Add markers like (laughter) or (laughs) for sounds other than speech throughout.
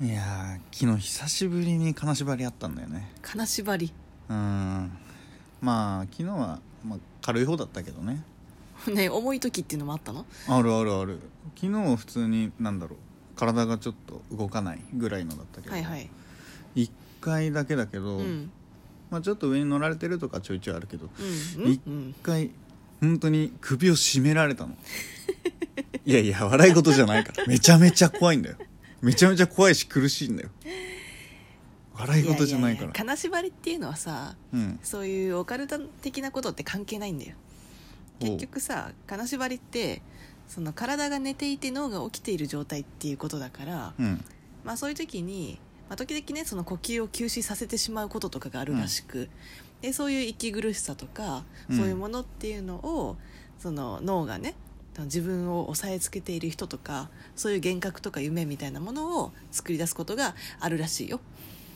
いやー昨日久しぶりに金縛りあったんだよね。金縛り。うん。まあ昨日は、まあ、軽い方だったけどね。(laughs) ね重い時っていうのもあったの？あるあるある。昨日は普通になんだろう。体がちょっと動かないぐらいのだったけど、はいはい。1回だけだけど、うん。まあ、ちょっと上に乗られてるとかちょいちょいあるけどうん一うん1回本当に首を絞められたのいやいや笑い事じゃないからめちゃめちゃ怖いん。だよめちゃめちゃ怖いし苦しいんだよ。笑い事じゃないから。金縛りっていうのはさうん。そういうオカルト的なことって関係ないんだよ。結局さ金縛りってその体が寝ていて脳が起きている状態っていうことだから、うん。まあ、そういう時に、まあ、時々ねその呼吸を休止させてしまうこととかがあるらしく、でそういう息苦しさとかうん。そういうものっていうのを、その脳がね自分を押さえつけている人とかそういう幻覚とか夢みたいなものを作り出すことがあるらしいよ。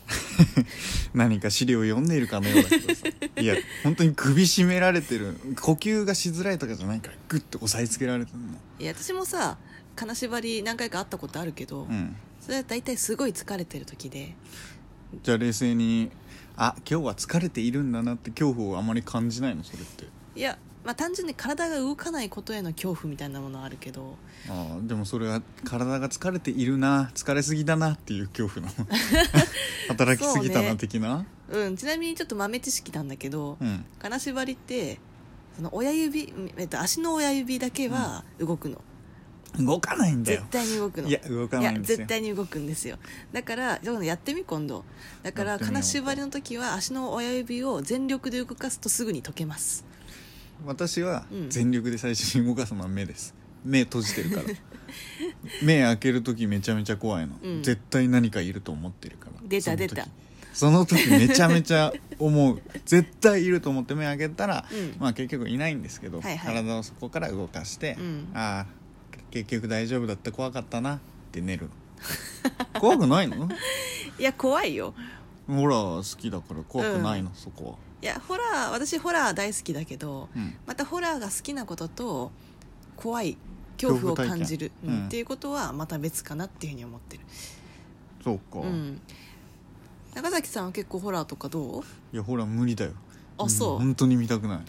(laughs) 何か資料を読んでいるかのようだけどさいや本当に首絞められてる。呼吸がしづらいとかじゃないからグッと押さえつけられてるの。いや私もさ金縛り何回か会ったことあるけど、うん。それは大体すごい疲れてる時で。じゃあ冷静にあ今日は疲れているんだなって恐怖をあまり感じないのそれって。いや、まあ、単純に体が動かないことへの恐怖みたいなものはあるけどああでもそれは体が疲れているな疲れすぎだなっていう恐怖なの (laughs) 働きすぎたなそうね。的なうんちなみにちょっと豆知識なんだけど、うん。金縛りってその親指、えっと、足の親指だけは動くの、動かないんだよ。絶対に動くの。いや動かないんですよ。絶対に動くんですよ。だからやってみ今度。だから金縛りの時は足の親指を全力で動かすとすぐに解けます私はうん。全力で最初に動かすのは目です。目閉じてるから。(laughs) 目開ける時めちゃめちゃ怖いの、うん。絶対何かいると思ってるから。出た出た。その時めちゃめちゃ思う。絶対いると思って目開けたら、うん。まあ結局いないんですけど、はいはい。体をそこから動かして、うん。ああ結局大丈夫だった怖かったなって寝る。の怖くないの？(laughs) いや怖いよ。ホラー好きだから怖くないの、そこいやホラー私ホラー大好きだけどは、うん、またホラーが好きなことと怖い恐怖を感じる、うんうん。っていうことはまた別かなっていうふうに思ってる、そうか、うん、中崎さんは結構ホラーとかどう？いやホラー無理だよ。あそう。うん本当に見たくない、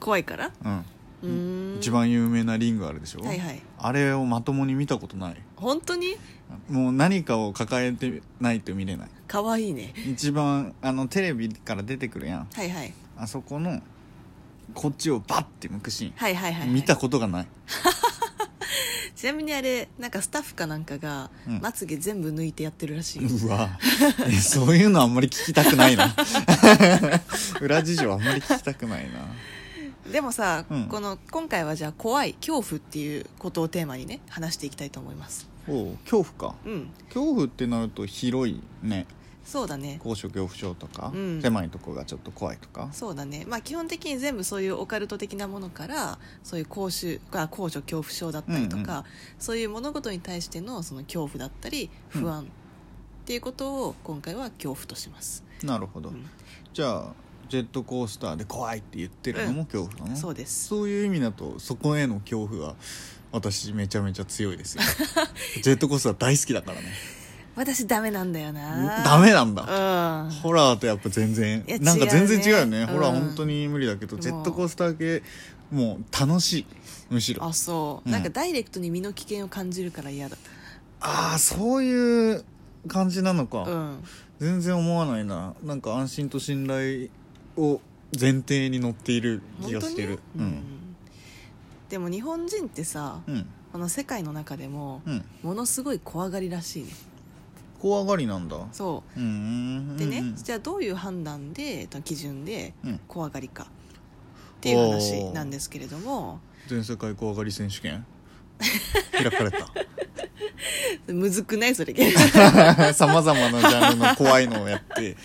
怖いから？うん一番有名なリングあるでしょ、はいはい。あれをまともに見たことない。本当に？もう何かを抱えてないと見れない。可愛いね。一番あのテレビから出てくるやん。はいはい。あそこのこっちをバッて向くシーン、はいはいはい、はい、見たことがない。(laughs) ちなみにあれなんかスタッフかなんかがうん。まつげ全部抜いてやってるらしいよ、うわ。えそういうのあんまり聞きたくないな。(laughs) 裏事情あんまり聞きたくないなでもさ、うん。この今回はじゃあ怖い恐怖っていうことをテーマにね話していきたいと思います。おう恐怖か。うん。恐怖ってなると広いね。そうだね。高所恐怖症とか、うん。狭いとこがちょっと怖いとか。そうだね。まあ基本的に全部そういうオカルト的なものからそういう高所あ高所恐怖症だったりとか、うんうそういう物事に対してのその恐怖だったり不安っていうことを今回は恐怖とします、なるほど、うん。じゃあジェットコースターで怖いって言ってるのも恐怖なの、そうです。そういう意味だとそこへの恐怖は私めちゃめちゃ強いですよ (laughs) ジェットコースター大好きだからね。私ダメなんだよな。ダメなんだ。うん。ホラーとやっぱ全然いやなんか全然違うよね。違うね。ホラーうん本当に無理だけど、ジェットコースター系もう楽しい。むしろあそう、うん。なんかダイレクトに身の危険を感じるから嫌だ。ああそういう感じなのか、うん。全然思わないな。なんか安心と信頼を前提に乗っている気がしてる。うん。でも日本人ってさ、うん。この世界の中でもうん。ものすごい怖がりらしいね。怖がりなんだ。そう。うん。でね、うんじゃあどういう判断でえっと基準でうん。怖がりか。っていう話なんですけれども。全世界怖がり選手権？開かれた (laughs) むずくない？それ。さまざまなジャンルの怖いのをやって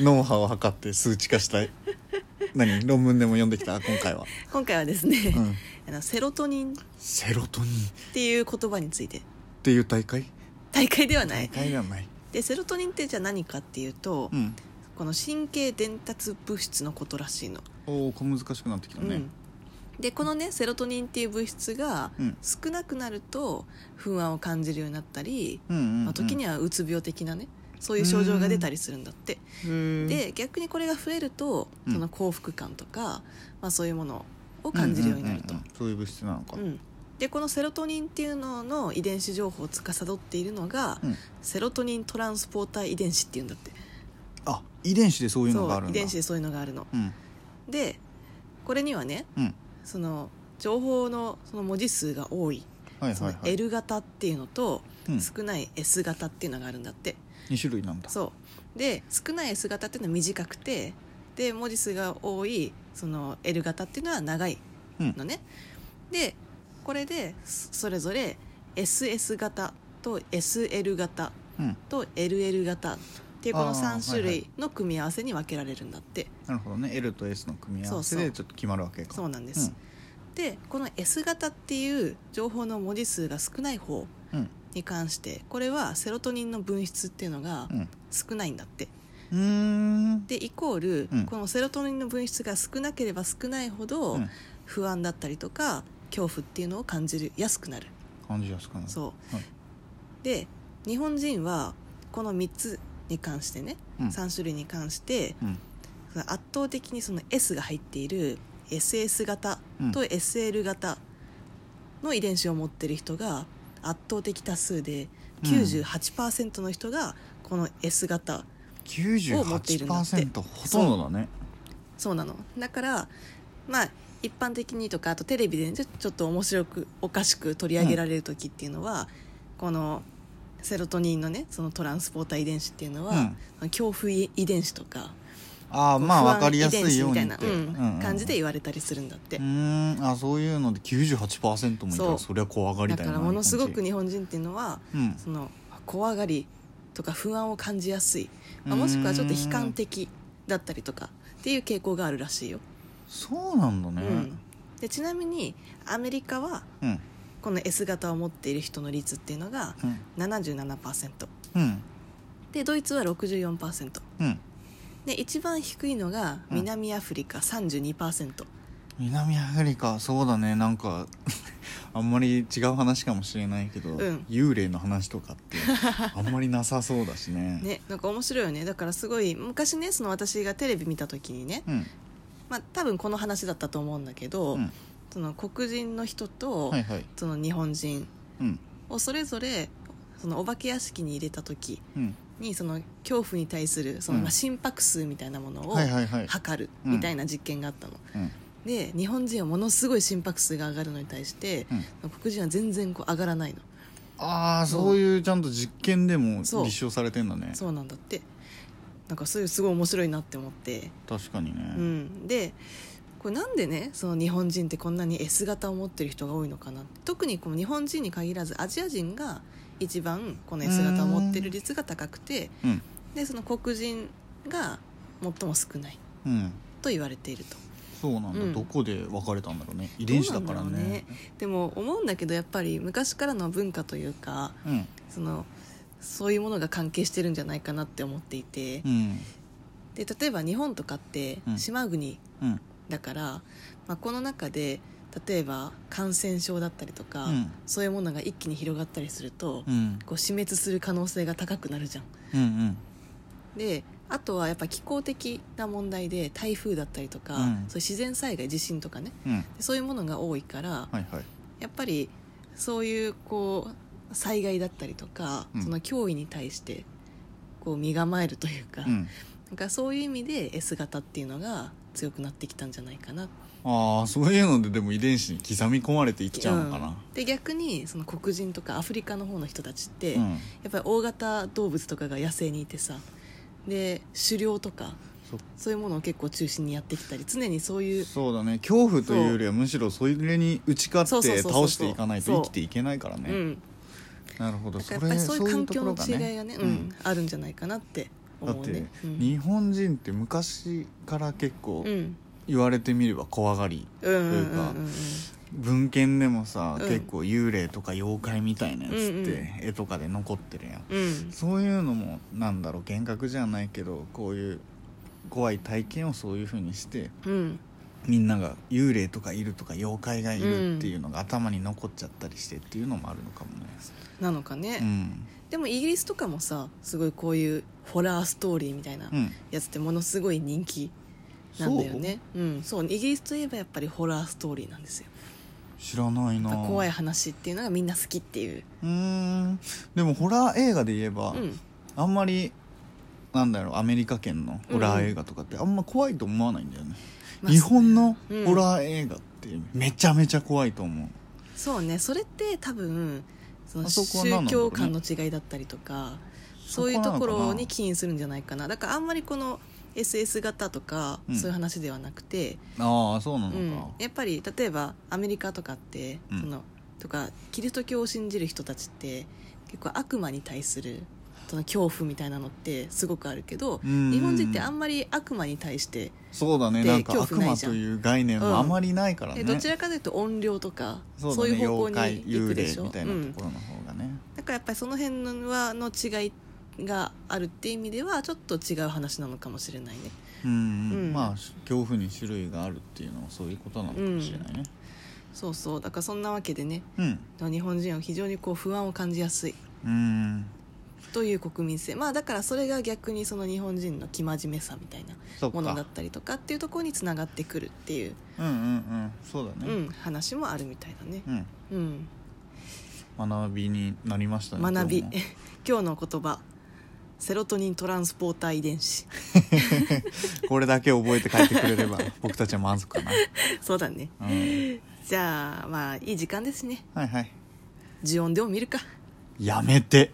脳波を測って数値化したい。(laughs) 何？論文でも読んできた？今回は、今回はですね、うん、あのセロトニン。っセロトニン。っていう言葉について。ていう大会？大会ではな大い会ではない。でセロトニンってじゃあ何かっていうと、うん。この神経伝達物質のことらしいの、おお小難しくなってきたね。うんでこのねセロトニンっていう物質がうん。少なくなると不安を感じるようになったり、うんうんうん。まあ、時にはうつ病的なねそういう症状が出たりするんだって。で逆にこれが増えるとうん。その幸福感とか、まあ、そういうものを感じるようになると、んんんそういう物質なのか。うん。でこのセロトニンっていうのの遺伝子情報を司っているのが、うん。セロトニントランスポーター遺伝子っていうんだって。あ遺伝子でそういうのがあるんだ。遺伝子でそういうのがあるの。うん。でこれにはねうんその情報のその文字数が多い。はいはいはい。L 型っていうのと、うん。少ない S 型っていうのがあるんだって。2種類なんだ。そう。で少ない S 型っていうのは短くてで文字数が多いその L 型っていうのは長いうん。のね、でこれでそそれぞれ SS 型と SL 型うん。と LL 型っていうこのあー3種類の組み合わせに分けられるんだって、なるほどね。L と S の組み合わせでちょっと決まるわけか。そうなんです、でこの S 型っていう情報の文字数が少ない方うんに関してこれはセロトニンの分泌っていうのがうん。少ないんだって。うん。でイコール、うん。このセロトニンの分泌が少なければ少ないほど、うん。不安だったりとか恐怖っていうのを感じるやすくなる。感じやすくなる。そう。はい。で日本人はこの3つに関してね、うん。3種類に関してうん。圧倒的にその S が入っている SS 型と SL 型の遺伝子を持ってる人が圧倒的多数でうん。98%の人がこの S 型、を持っているんだって。98%ほとんどだね。そうなの。だからまあ一般的にとかあとテレビでちょちょっと面白くおかしく取り上げられる時っていうのは、このセロトニンのねそのトランスポーター遺伝子っていうのは、恐怖遺伝子とかああまあ分かりやすいようにみたいな、ってうんうん感じで言われたりするんだって、うーん。あそういうので98%もいたらそりゃ怖がりだよなだからものすごく日日本人っていうのは本人その怖がりとか不安を感じやすい、まあ、うん。もしくはちょっと悲観的だったりとかっていう傾向があるらしいよ、そうなんだね。うん、でちなみにアメリカはうんこの S 型を持っている人の率っていうのがうん。77%うん。でドイツは64%うん。で一番低いのが南アフリカ32%、南アフリカそうだね。なんか (laughs) あんまり違う話かもしれないけど、うん。幽霊の話とかって (laughs) あんまりなさそうだしね。ねなんか面白いよね。だからすごい昔ねその私がテレビ見た時にね、うん。まあ、多分この話だったと思うんだけど、うんその黒人の人と、はいはい。その日本人うん。をそれぞれそのお化け屋敷に入れた時うん。にその恐怖に対するその、うん。まあ心拍数みたいなものを測るみたいな実験があったの、うん。で日本人はものすごい心拍数が上がるのに対して、黒人は全然こう上がらないの。ああそういうちゃんと実験でも立証されてんだね。そうなんだって。なんかそういうすごい面白いなって思って、確かにね、うん、でこれなんでねその日本人ってこんなに S 型を持ってる人が多いのかな？特にこの日本人に限らずアジア人が一番この S 型を持ってる率が高くてうん。でその黒人が最も少ないうん。と言われていると。そうなんだ、うん。どこで分かれたんだろうね。遺伝子だからどうなんだろうね。でも思うんだけどやっぱり昔からの文化というかうん。そのそういうものが関係してるんじゃないかなって思っていて。うん。で例えば日本とかってうん。島国うんだから、まあ、この中で例えば感染症だったりとか、うん。そういうものが一気に広がったりすると、うん。こう死滅する可能性が高くなるじゃん。うんうん。であとはやっぱ気候的な問題で台風だったりとか、うん。そういう自然災害地震とかね。うん。でそういうものが多いから、はいはい。やっぱりそういうこう災害だったりとか、うん。その脅威に対してこう身構えるというか,、うん。なんかそういう意味で S 型っていうのが強くなってきたんじゃないかな。ああそういうのででも遺伝子に刻み込まれていっちゃうのかな。うん。で逆にその黒人とかアフリカの方の人たちって、うん、やっぱり大型動物とかが野生にいてさで狩猟とかそそういうものを結構中心にやってきたり常にそういうそうだね。恐怖というよりはむしろそれに打ち勝って倒していかないと生きていけないからね。うん、なるほど。だからやっぱりそういう環境の違いがねうん。あるんじゃないかなってだって、ね。うん。日本人って昔から結構うん。言われてみれば怖がりというかうん文献でもさ、うん。結構幽霊とか妖怪みたいなやつって、絵とかで残ってるやん。うん。そういうのもなんだろう幻覚じゃないけどこういう怖い体験をそういうふうにしてうんみんなが幽霊とかいるとか妖怪がいるっていうのが頭に残っちゃったりしてっていうのもあるのかもね。なのかね、うん。でもイギリスとかもさすごいこういうホラーストーリーみたいなうん。やつってものすごい人気なんだよね。うん。そうイギリスといえばやっぱりホラーストーリーなんですよ。知らないな。怖い話っていうのがみんな好きっていう。うーん。でもホラー映画で言えば、うん。あんまりなんだろうアメリカ圏のホラー映画とかってあんま怖いと思わないんだよね、まあ日本のうん。ホラー映画ってめちゃめちゃ怖いと思う、そうねそれって多分そのあそこは何な？ん宗だろうね教観の違いだったりとかそういうところに起因するんじゃないかな。だからあんまりこの SS 型とか、うん。そういう話ではなくて、ああそうなのか、うん、やっぱり例えばアメリカとかって、うん。そのとかキリスト教を信じる人たちって結構悪魔に対するその恐怖みたいなのってすごくあるけどうん。日本人ってあんまり悪魔に対してそうだね。でなんか悪魔という概念もあまりないからね、えどちらかというと怨霊とかそそうねいう方向に行幽くでしょ？霊みたいなうん。ところの方がね、だからやっぱりその辺のはの違いがあるっていう意味ではちょっと違う話なのかもしれないね。うん、うん。まあ恐怖に種類があるっていうのはそういうことなのかもしれないね。そうそう。だからそんなわけでね。うん。日本人は非常にこう不安を感じやすい。うんという国民性。まあだからそれが逆にその日本人の生真面目さみたいなものだったりとかっていうところにつながってくるっていう、うんうんうん。そうだね。うん、話もあるみたいだね。うん、うん、学びになりましたね学び。今日も。(laughs) 今日の言葉。セロトニントランスポーター遺伝子。(laughs) これだけ覚えて帰ってくれれば (laughs) 僕たちは満足かな、そうだね。うん、じゃあまあいい時間ですね。はいはい。呪音でも見るか。やめて